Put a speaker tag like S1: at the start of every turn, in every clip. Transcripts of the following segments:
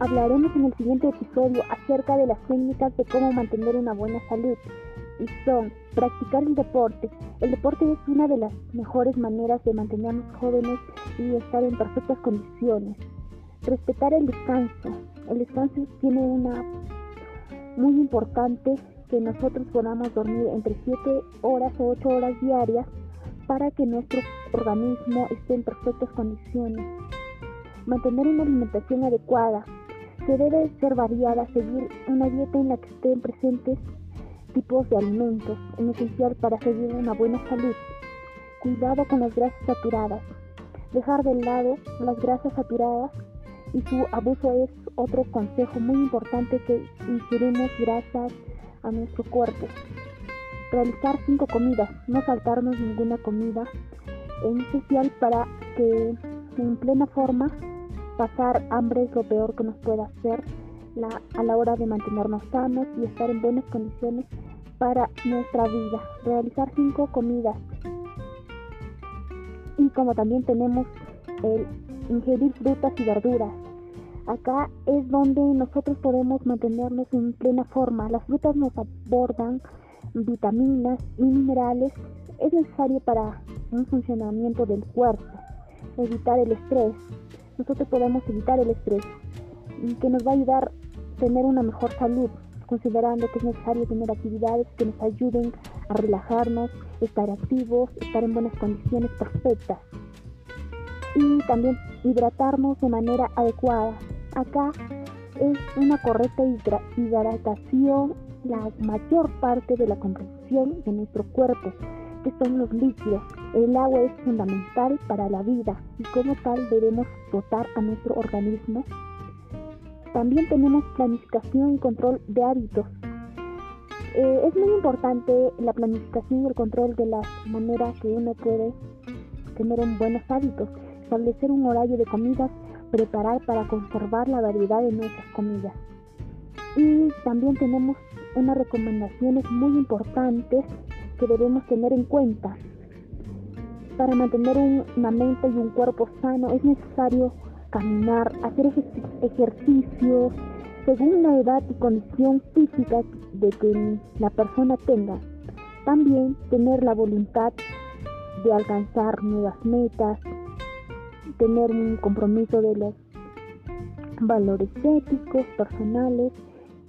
S1: Hablaremos en el siguiente episodio acerca de las técnicas de cómo mantener una buena salud y son practicar el deporte. El deporte es una de las mejores maneras de mantenernos jóvenes y estar en perfectas condiciones. Respetar el descanso. El descanso tiene una muy importante que nosotros podamos dormir entre 7 horas o 8 horas diarias para que nuestro organismo esté en perfectas condiciones. Mantener una alimentación adecuada. Debe ser variada, seguir una dieta en la que estén presentes tipos de alimentos, es esencial para seguir una buena salud. Cuidado con las grasas saturadas. Dejar de lado las grasas saturadas y su abuso es otro consejo muy importante que ingerimos grasas a nuestro cuerpo. Realizar cinco comidas, no saltarnos ninguna comida, es esencial para que en plena forma pasar hambre es lo peor que nos puede hacer a la hora de mantenernos sanos y estar en buenas condiciones para nuestra vida. Realizar cinco comidas. Y como también tenemos el ingerir frutas y verduras. Acá es donde nosotros podemos mantenernos en plena forma. Las frutas nos abordan vitaminas y minerales. Es necesario para un funcionamiento del cuerpo. Evitar el estrés. Nosotros podemos evitar el estrés que nos va a ayudar tener una mejor salud, considerando que es necesario tener actividades que nos ayuden a relajarnos, estar activos, estar en buenas condiciones perfectas. Y también hidratarnos de manera adecuada. Acá es una correcta hidratación la mayor parte de la composición de nuestro cuerpo, que son los líquidos. El agua es fundamental para la vida y como tal debemos dotar a nuestro organismo también tenemos planificación y control de hábitos. Eh, es muy importante la planificación y el control de la manera que uno puede tener un buenos hábitos, establecer un horario de comidas, preparar para conservar la variedad de nuestras comidas. Y también tenemos unas recomendaciones muy importantes que debemos tener en cuenta. Para mantener una mente y un cuerpo sano es necesario caminar, hacer ejercicio según la edad y condición física de que la persona tenga. También tener la voluntad de alcanzar nuevas metas, tener un compromiso de los valores éticos, personales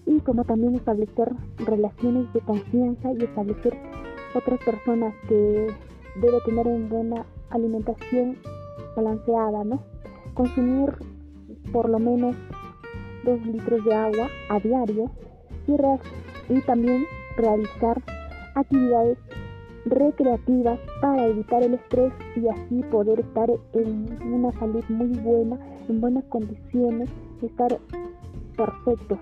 S1: y como también establecer relaciones de confianza y establecer otras personas que debe tener una buena alimentación balanceada, ¿no? consumir por lo menos 2 litros de agua a diario y, y también realizar actividades recreativas para evitar el estrés y así poder estar en una salud muy buena, en buenas condiciones, estar perfectos.